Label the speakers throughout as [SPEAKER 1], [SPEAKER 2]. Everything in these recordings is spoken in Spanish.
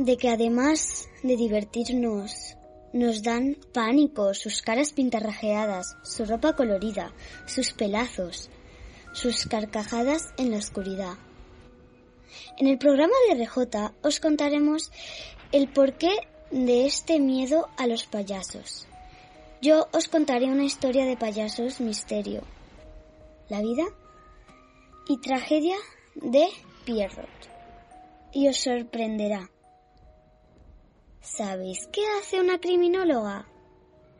[SPEAKER 1] de que además de divertirnos, nos dan pánico sus caras pintarrajeadas, su ropa colorida, sus pelazos, sus carcajadas en la oscuridad. En el programa de RJ os contaremos el porqué de este miedo a los payasos. Yo os contaré una historia de payasos misterio, la vida y tragedia de Pierrot. Y os sorprenderá. ¿Sabéis qué hace una criminóloga?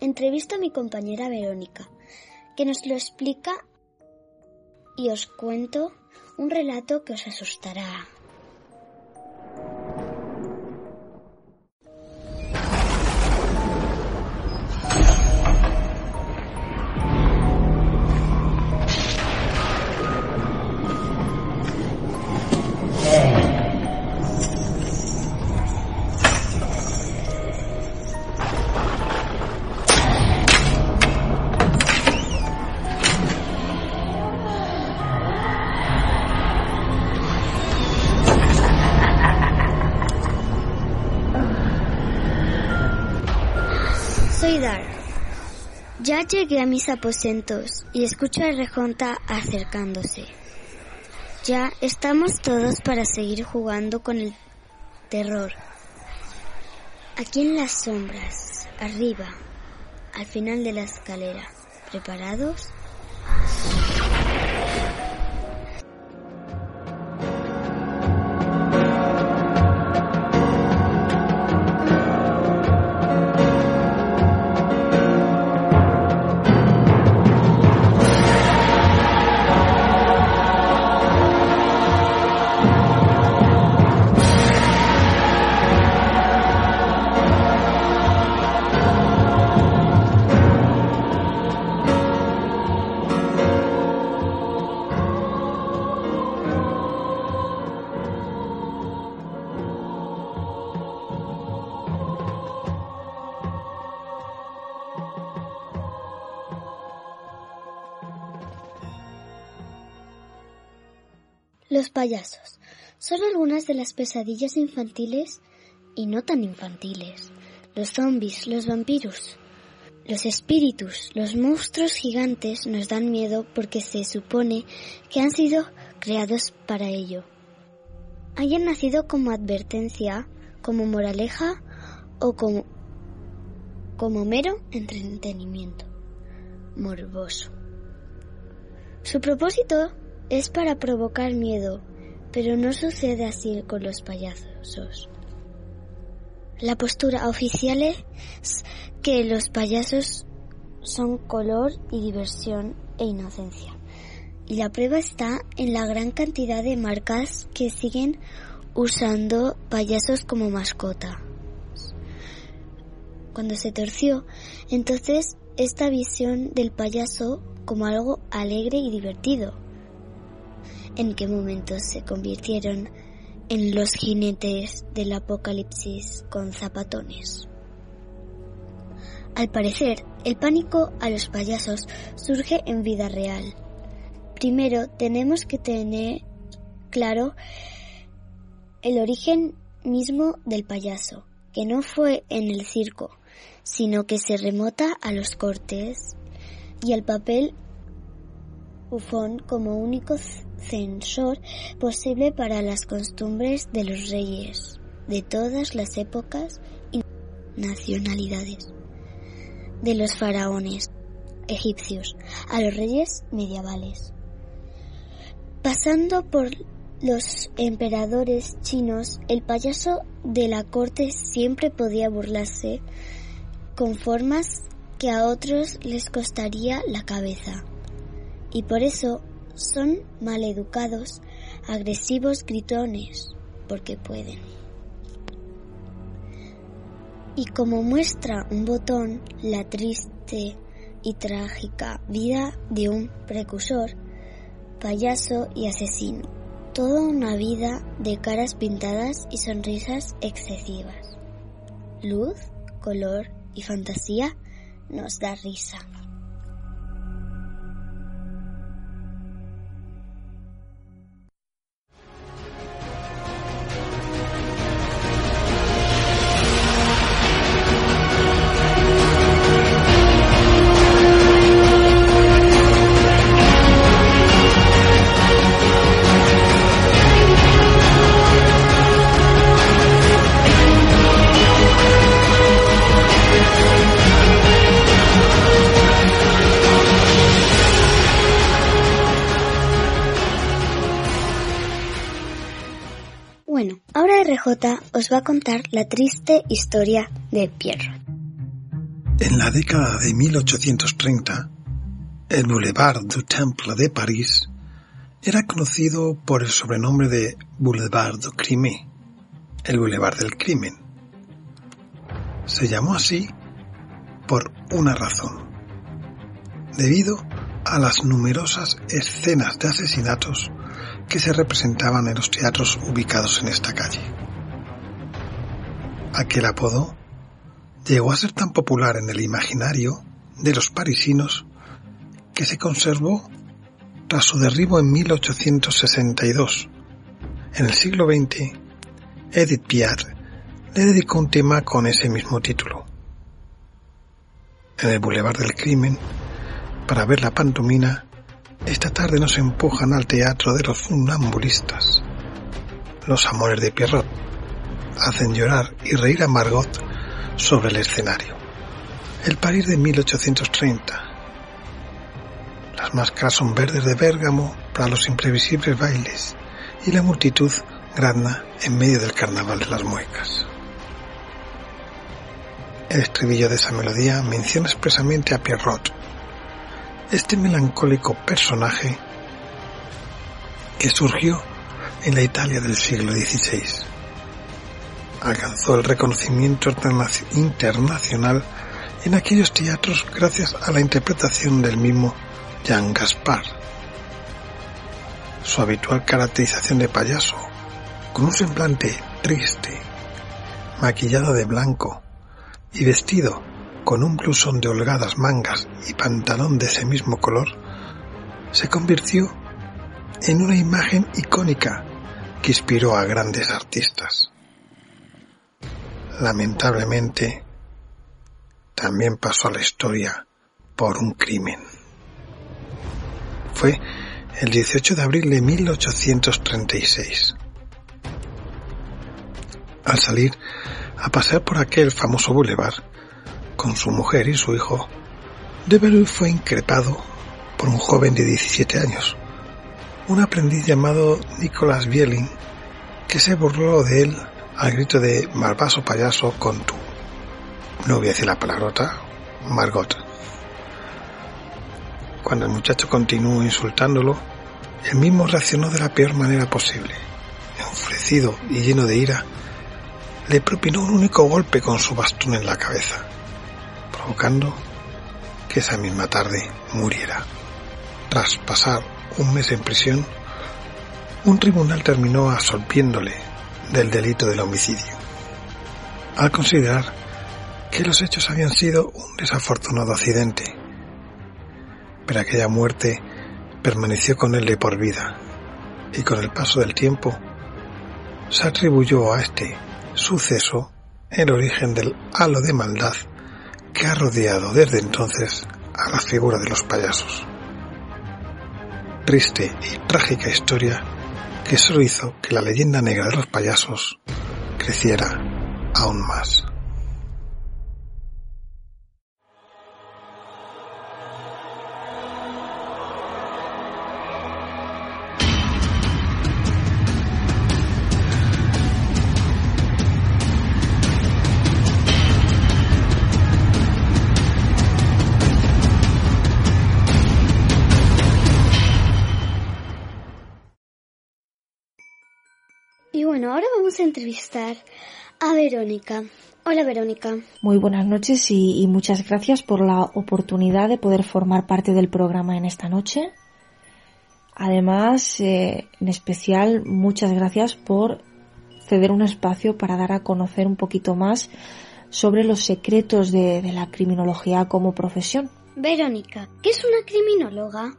[SPEAKER 1] Entrevisto a mi compañera Verónica, que nos lo explica y os cuento un relato que os asustará. Llegué a mis aposentos y escucho a Rejonta acercándose. Ya estamos todos para seguir jugando con el terror. Aquí en las sombras, arriba, al final de la escalera. ¿Preparados? Los payasos son algunas de las pesadillas infantiles y no tan infantiles. Los zombies, los vampiros, los espíritus, los monstruos gigantes nos dan miedo porque se supone que han sido creados para ello. Hayan nacido como advertencia, como moraleja o como, como mero entretenimiento morboso. Su propósito es para provocar miedo, pero no sucede así con los payasos. La postura oficial es que los payasos son color y diversión e inocencia. Y la prueba está en la gran cantidad de marcas que siguen usando payasos como mascota. Cuando se torció, entonces esta visión del payaso como algo alegre y divertido, en qué momento se convirtieron en los jinetes del apocalipsis con zapatones. Al parecer, el pánico a los payasos surge en vida real. Primero tenemos que tener claro el origen mismo del payaso, que no fue en el circo, sino que se remota a los cortes y al papel bufón como único censor posible para las costumbres de los reyes de todas las épocas y nacionalidades, de los faraones egipcios a los reyes medievales, pasando por los emperadores chinos, el payaso de la corte siempre podía burlarse con formas que a otros les costaría la cabeza. Y por eso son maleducados, agresivos, gritones, porque pueden. Y como muestra un botón la triste y trágica vida de un precursor, payaso y asesino. Toda una vida de caras pintadas y sonrisas excesivas. Luz, color y fantasía nos da risa. Va a contar la triste historia de Pierrot.
[SPEAKER 2] En la década de 1830, el Boulevard du Temple de París era conocido por el sobrenombre de Boulevard du Crime, el Boulevard del Crimen. Se llamó así por una razón, debido a las numerosas escenas de asesinatos que se representaban en los teatros ubicados en esta calle. Aquel apodo llegó a ser tan popular en el imaginario de los parisinos que se conservó tras su derribo en 1862. En el siglo XX, Edith Piaf le dedicó un tema con ese mismo título. En el Boulevard del Crimen, para ver la pantomina, esta tarde nos empujan al teatro de los funambulistas. Los amores de Pierrot hacen llorar y reír a Margot sobre el escenario. El París de 1830. Las máscaras son verdes de Bérgamo para los imprevisibles bailes y la multitud grazna en medio del carnaval de las muecas. El estribillo de esa melodía menciona expresamente a Pierrot, este melancólico personaje que surgió en la Italia del siglo XVI. Alcanzó el reconocimiento internacional en aquellos teatros gracias a la interpretación del mismo Jean Gaspar. Su habitual caracterización de payaso, con un semblante triste, maquillado de blanco y vestido con un blusón de holgadas mangas y pantalón de ese mismo color, se convirtió en una imagen icónica que inspiró a grandes artistas. Lamentablemente, también pasó a la historia por un crimen. Fue el 18 de abril de 1836. Al salir a pasear por aquel famoso boulevard, con su mujer y su hijo, Devereux fue increpado por un joven de 17 años, un aprendiz llamado Nicolas Bielin, que se burló de él al grito de malvaso payaso con tu, no voy a decir la palabrota, Margot. Cuando el muchacho continuó insultándolo, él mismo reaccionó de la peor manera posible. Enfurecido y lleno de ira, le propinó un único golpe con su bastón en la cabeza provocando que esa misma tarde muriera. Tras pasar un mes en prisión, un tribunal terminó absolviéndole del delito del homicidio, al considerar que los hechos habían sido un desafortunado accidente, pero aquella muerte permaneció con él de por vida y con el paso del tiempo se atribuyó a este suceso el origen del halo de maldad que ha rodeado desde entonces a la figura de los payasos. Triste y trágica historia que solo hizo que la leyenda negra de los payasos creciera aún más.
[SPEAKER 1] Bueno, ahora vamos a entrevistar a Verónica. Hola Verónica.
[SPEAKER 3] Muy buenas noches y, muchas gracias por la oportunidad de poder formar parte del programa en esta noche. Además, eh, en especial, muchas gracias por ceder un espacio para dar a conocer un poquito más sobre los secretos de la criminología como profesión.
[SPEAKER 1] Verónica, ¿qué es una criminóloga?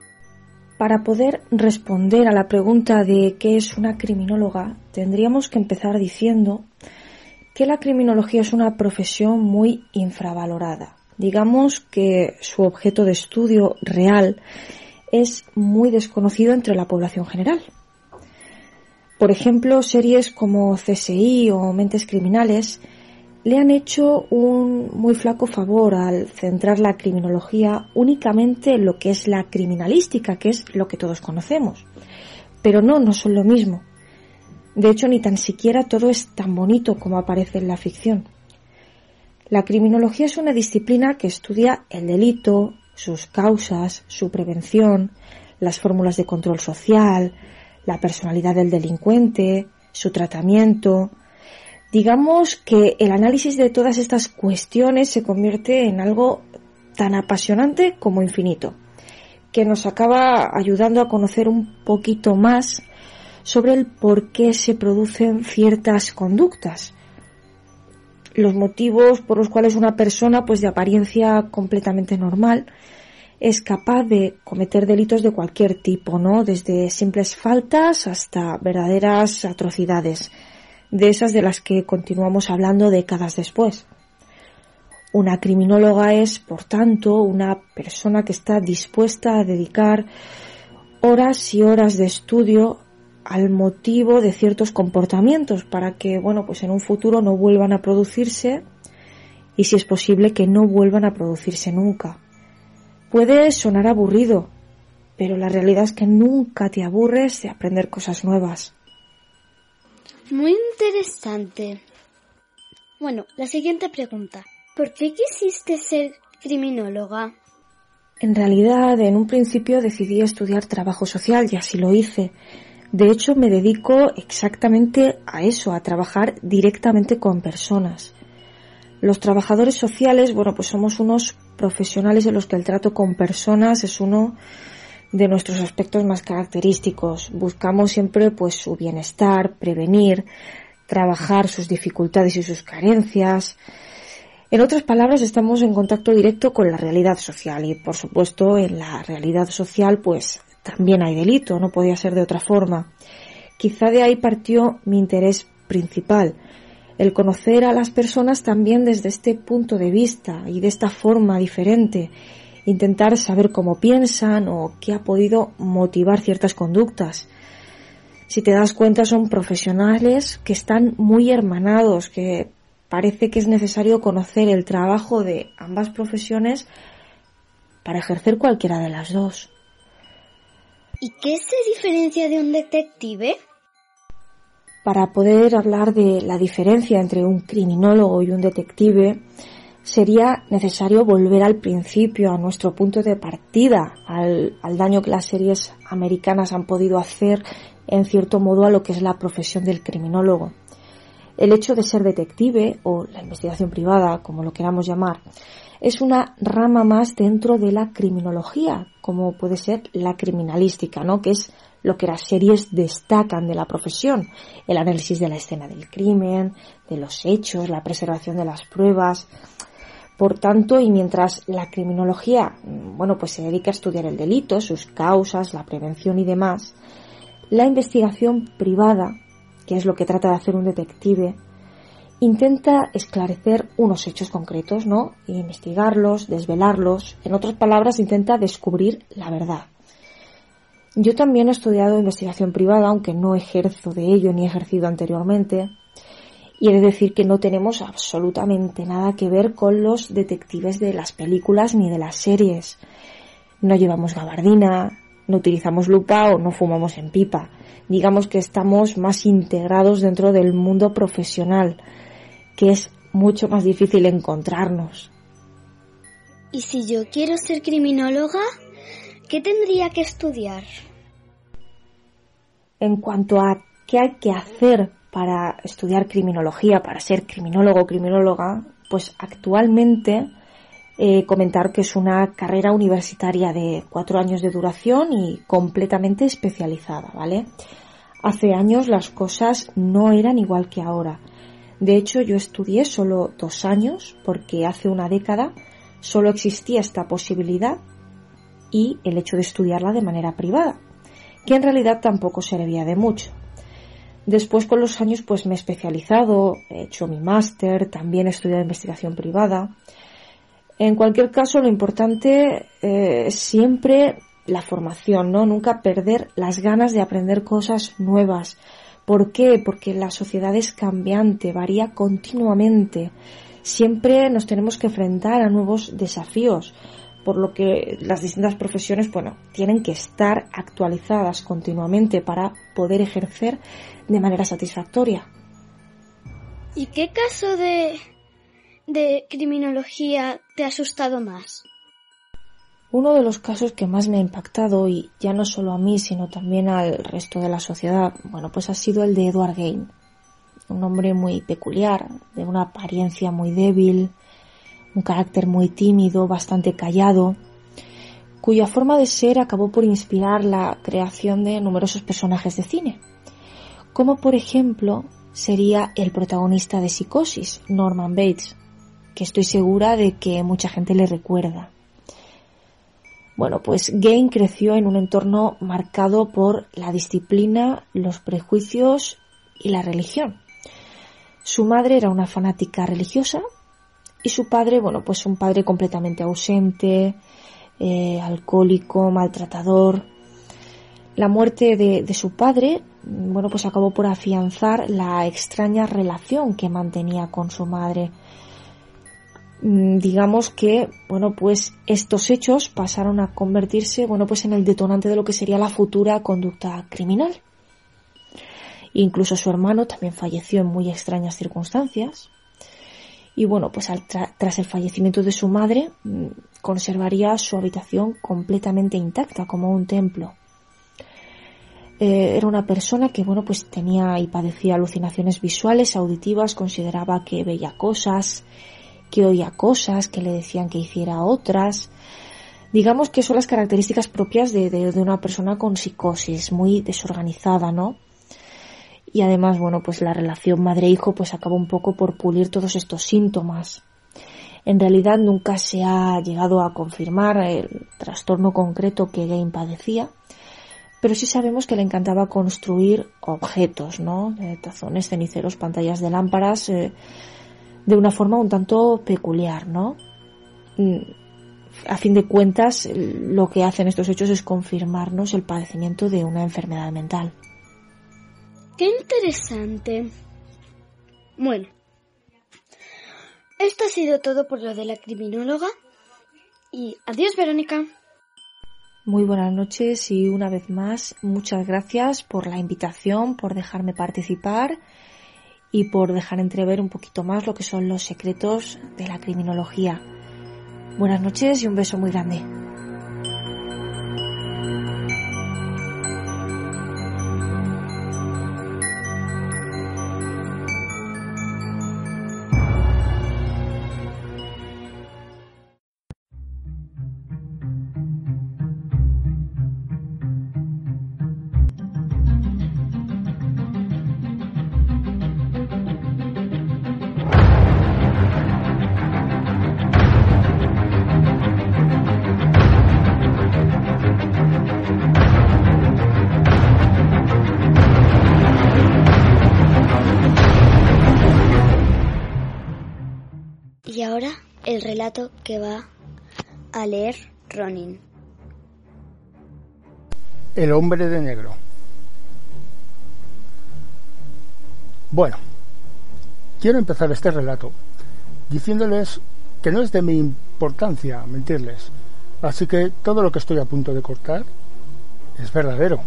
[SPEAKER 3] Para poder responder a la pregunta de qué es una criminóloga, tendríamos que empezar diciendo que la criminología es una profesión muy infravalorada. Digamos que su objeto de estudio real es muy desconocido entre la población general. Por ejemplo, series como CSI o Mentes Criminales le han hecho un muy flaco favor al centrar la criminología únicamente en lo que es la criminalística, que es lo que todos conocemos. Pero no, no son lo mismo. De hecho, ni tan siquiera todo es tan bonito como aparece en la ficción. La criminología es una disciplina que estudia el delito, sus causas, su prevención, las fórmulas de control social, la personalidad del delincuente, su tratamiento. Digamos que el análisis de todas estas cuestiones se convierte en algo tan apasionante como infinito, que nos acaba ayudando a conocer un poquito más sobre el por qué se producen ciertas conductas, los motivos por los cuales una persona, pues de apariencia completamente normal, es capaz de cometer delitos de cualquier tipo, ¿no? Desde simples faltas hasta verdaderas atrocidades, de esas de las que continuamos hablando décadas después. Una criminóloga es, por tanto, una persona que está dispuesta a dedicar horas y horas de estudio al motivo de ciertos comportamientos para que, bueno, pues en un futuro no vuelvan a producirse y si es posible que no vuelvan a producirse nunca. Puede sonar aburrido, pero la realidad es que nunca te aburres de aprender cosas nuevas.
[SPEAKER 1] Muy interesante. Bueno, la siguiente pregunta. ¿Por qué quisiste ser criminóloga?
[SPEAKER 3] En realidad, en un principio decidí estudiar trabajo social y así lo hice. De hecho, me dedico exactamente a eso, a trabajar directamente con personas. Los trabajadores sociales, bueno, pues somos unos profesionales en los que el trato con personas es uno de nuestros aspectos más característicos. Buscamos siempre pues su bienestar, prevenir, trabajar sus dificultades y sus carencias. En otras palabras, estamos en contacto directo con la realidad social y, por supuesto, en la realidad social, pues también hay delito, no podía ser de otra forma. Quizá de ahí partió mi interés principal, el conocer a las personas también desde este punto de vista y de esta forma diferente, intentar saber cómo piensan o qué ha podido motivar ciertas conductas. Si te das cuenta son profesionales que están muy hermanados, que parece que es necesario conocer el trabajo de ambas profesiones para ejercer cualquiera de las dos.
[SPEAKER 1] ¿Y qué se diferencia de un detective?
[SPEAKER 3] Para poder hablar de la diferencia entre un criminólogo y un detective, sería necesario volver al principio, a nuestro punto de partida, al, daño que las series americanas han podido hacer en cierto modo a lo que es la profesión del criminólogo. El hecho de ser detective o la investigación privada, como lo queramos llamar, es una rama más dentro de la criminología, como puede ser la criminalística, ¿no? Que es lo que las series destacan de la profesión, el análisis de la escena del crimen, de los hechos, la preservación de las pruebas. Por tanto, y mientras la criminología, bueno, pues se dedica a estudiar el delito, sus causas, la prevención y demás, la investigación privada, que es lo que trata de hacer un detective, intenta esclarecer unos hechos concretos, ¿no? investigarlos, desvelarlos. En otras palabras, intenta descubrir la verdad. Yo también he estudiado investigación privada, aunque no ejerzo de ello ni he ejercido anteriormente. Y de decir que no tenemos absolutamente nada que ver con los detectives de las películas ni de las series. No llevamos gabardina, no utilizamos lupa o no fumamos en pipa. Digamos que estamos más integrados dentro del mundo profesional que es mucho más difícil encontrarnos.
[SPEAKER 1] ¿Y si yo quiero ser criminóloga? ¿Qué tendría que estudiar?
[SPEAKER 3] En cuanto a qué hay que hacer para estudiar criminología, para ser criminólogo o criminóloga, pues actualmente eh, comentar que es una carrera universitaria de cuatro años de duración y completamente especializada, ¿vale? Hace años las cosas no eran igual que ahora. De hecho, yo estudié solo dos años porque hace una década solo existía esta posibilidad y el hecho de estudiarla de manera privada, que en realidad tampoco servía de mucho. Después con los años pues me he especializado, he hecho mi máster, también he estudiado investigación privada. En cualquier caso lo importante eh, es siempre la formación, ¿no? Nunca perder las ganas de aprender cosas nuevas, ¿Por qué? Porque la sociedad es cambiante, varía continuamente. Siempre nos tenemos que enfrentar a nuevos desafíos. por lo que las distintas profesiones, bueno, tienen que estar actualizadas continuamente para poder ejercer de manera satisfactoria.
[SPEAKER 1] ¿Y qué caso de, de criminología te ha asustado más?
[SPEAKER 3] Uno de los casos que más me ha impactado, y ya no solo a mí, sino también al resto de la sociedad, bueno, pues ha sido el de Edward Gain. Un hombre muy peculiar, de una apariencia muy débil, un carácter muy tímido, bastante callado, cuya forma de ser acabó por inspirar la creación de numerosos personajes de cine, como por ejemplo sería el protagonista de Psicosis, Norman Bates, que estoy segura de que mucha gente le recuerda. Bueno, pues Gain creció en un entorno marcado por la disciplina, los prejuicios y la religión. Su madre era una fanática religiosa y su padre, bueno, pues un padre completamente ausente, eh, alcohólico, maltratador. La muerte de, de su padre, bueno, pues acabó por afianzar la extraña relación que mantenía con su madre. Mm, digamos que, bueno, pues estos hechos pasaron a convertirse, bueno, pues en el detonante de lo que sería la futura conducta criminal. Incluso su hermano también falleció en muy extrañas circunstancias. Y bueno, pues tras el fallecimiento de su madre, mm, conservaría su habitación completamente intacta, como un templo. Eh, era una persona que, bueno, pues tenía y padecía alucinaciones visuales, auditivas, consideraba que veía cosas, que oía cosas, que le decían que hiciera otras. Digamos que son las características propias de, de una persona con psicosis, muy desorganizada, ¿no? y además, bueno, pues la relación madre-hijo pues acabó un poco por pulir todos estos síntomas. En realidad nunca se ha llegado a confirmar el trastorno concreto que Gain padecía, pero sí sabemos que le encantaba construir objetos, ¿no? tazones, ceniceros, pantallas de lámparas, eh, de una forma un tanto peculiar, ¿no? Mm, a fin de cuentas, lo que hacen estos hechos es confirmarnos el padecimiento de una enfermedad mental.
[SPEAKER 1] Qué interesante. Bueno, esto ha sido todo por lo de la criminóloga. Y adiós, Verónica.
[SPEAKER 3] Muy buenas noches y una vez más muchas gracias por la invitación, por dejarme participar y por dejar entrever un poquito más lo que son los secretos de la criminología. Buenas noches y un beso muy grande.
[SPEAKER 1] Que va a leer Ronin.
[SPEAKER 4] El hombre de negro. Bueno, quiero empezar este relato diciéndoles que no es de mi importancia mentirles, así que todo lo que estoy a punto de cortar es verdadero.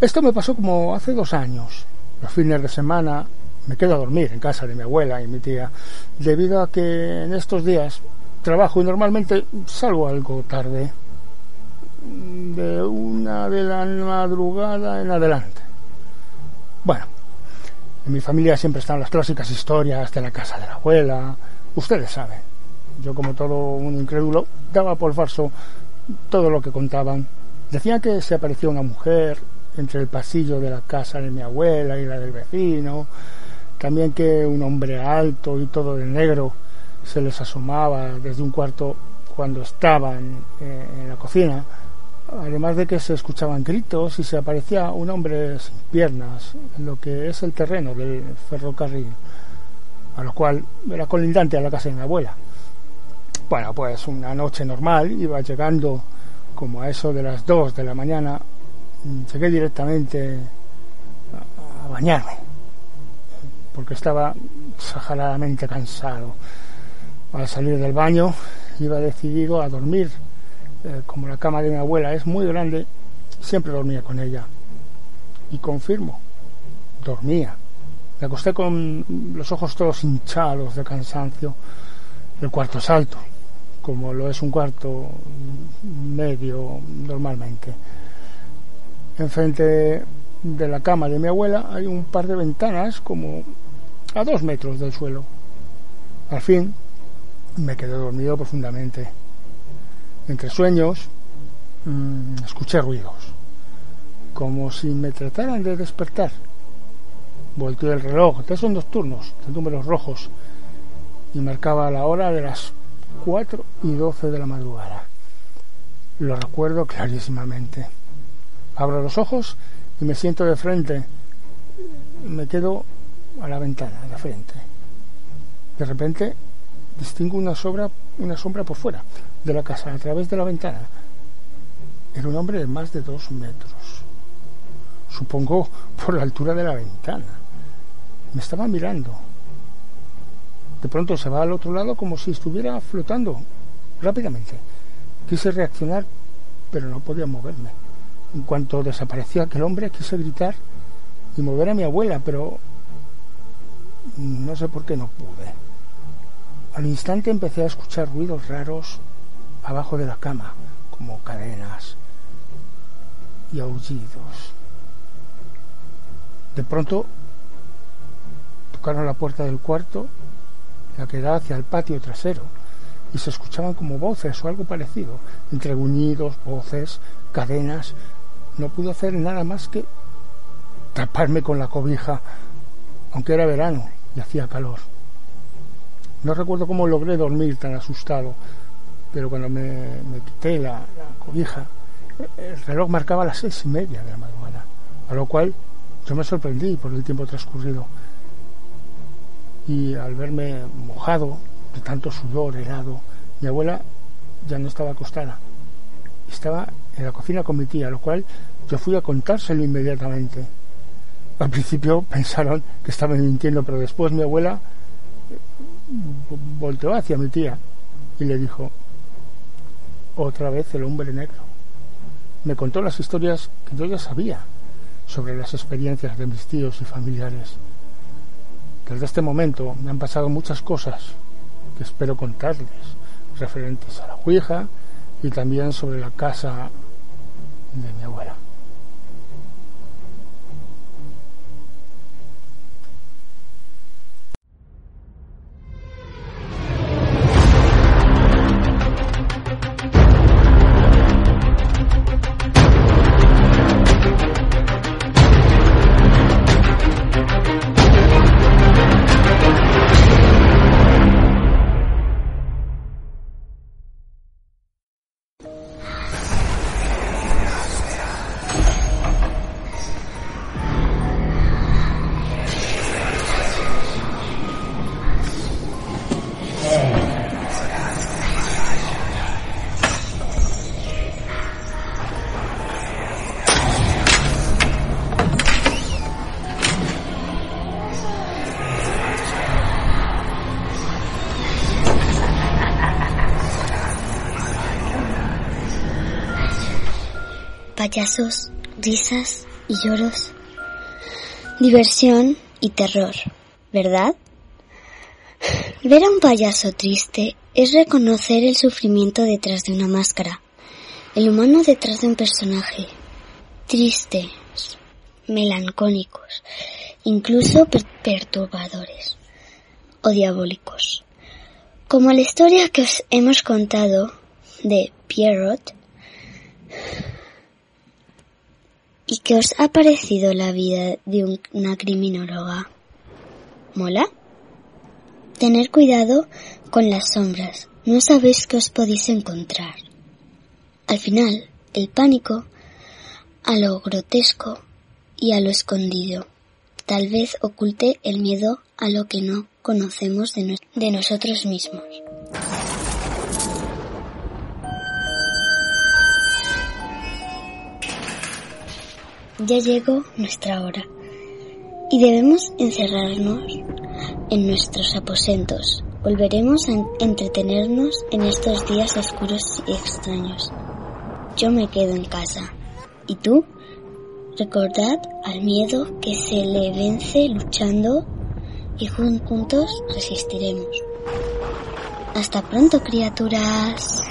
[SPEAKER 4] Esto me pasó como hace dos años. Los fines de semana me quedo a dormir en casa de mi abuela y mi tía, debido a que en estos días trabajo y normalmente salgo algo tarde, de una de la madrugada en adelante. Bueno, en mi familia siempre están las clásicas historias de la casa de la abuela, ustedes saben. Yo como todo un incrédulo daba por falso todo lo que contaban. Decían que se apareció una mujer entre el pasillo de la casa de mi abuela y la del vecino, también que un hombre alto y todo de negro se les asomaba desde un cuarto cuando estaban en la cocina. Además de que se escuchaban gritos y se aparecía un hombre sin piernas en lo que es el terreno del ferrocarril, a lo cual era colindante a la casa de mi abuela. Bueno, pues una noche normal, iba llegando como a eso de las 2 de la mañana, llegué directamente a bañarme porque estaba exageradamente cansado. Al salir del baño iba decidido a dormir. Eh, como la cama de mi abuela es muy grande, siempre dormía con ella. Y confirmo, dormía. Me acosté con los ojos todos hinchados de cansancio. El cuarto es alto, como lo es un cuarto medio normalmente. Enfrente de la cama de mi abuela hay un par de ventanas como a dos metros del suelo. Al fin me quedé dormido profundamente. Entre sueños mmm, escuché ruidos, como si me trataran de despertar. Volteé el reloj, tres son dos turnos, de números rojos, y marcaba la hora de las 4 y 12 de la madrugada. Lo recuerdo clarísimamente. Abro los ojos y me siento de frente. Me quedo a la ventana, de frente. De repente distingo una sombra, una sombra por fuera de la casa, a través de la ventana. Era un hombre de más de dos metros. Supongo por la altura de la ventana. Me estaba mirando. De pronto se va al otro lado como si estuviera flotando rápidamente. Quise reaccionar, pero no podía moverme. En cuanto desapareció aquel hombre, quise gritar y mover a mi abuela, pero no sé por qué no pude. Al instante empecé a escuchar ruidos raros abajo de la cama, como cadenas y aullidos. De pronto tocaron la puerta del cuarto, la que da hacia el patio trasero, y se escuchaban como voces o algo parecido, entre gruñidos, voces, cadenas. No pude hacer nada más que taparme con la cobija, aunque era verano hacía calor. No recuerdo cómo logré dormir tan asustado, pero cuando me, quité la, cobija, el reloj marcaba las seis y media de la madrugada, a lo cual yo me sorprendí por el tiempo transcurrido. Y al verme mojado, de tanto sudor, helado, mi abuela ya no estaba acostada. Estaba en la cocina con mi tía, lo cual yo fui a contárselo inmediatamente. Al principio pensaron que estaba mintiendo, pero después mi abuela volteó hacia mi tía y le dijo, otra vez el hombre negro. Me contó las historias que yo ya sabía sobre las experiencias de mis tíos y familiares. Desde este momento me han pasado muchas cosas que espero contarles, referentes a la Ouija y también sobre la casa de mi abuela.
[SPEAKER 1] Payasos, risas y lloros, diversión y terror, ¿verdad? Ver a un payaso triste es reconocer el sufrimiento detrás de una máscara, el humano detrás de un personaje, tristes, melancólicos, incluso perturbadores o diabólicos. Como la historia que os hemos contado de Pierrot, ¿Y qué os ha parecido la vida de una criminóloga? ¿Mola? Tener cuidado con las sombras, no sabéis qué os podéis encontrar. Al final, el pánico a lo grotesco y a lo escondido. Tal vez oculte el miedo a lo que no conocemos de, de nosotros mismos. Ya llegó nuestra hora y debemos encerrarnos en nuestros aposentos Volveremos a entretenernos en estos días oscuros y extraños. Yo me quedo en casa. ¿Y tú? Recordad al miedo que se le vence luchando y juntos resistiremos. Hasta pronto, criaturas.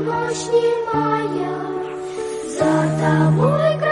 [SPEAKER 5] ночь немая, за тобой.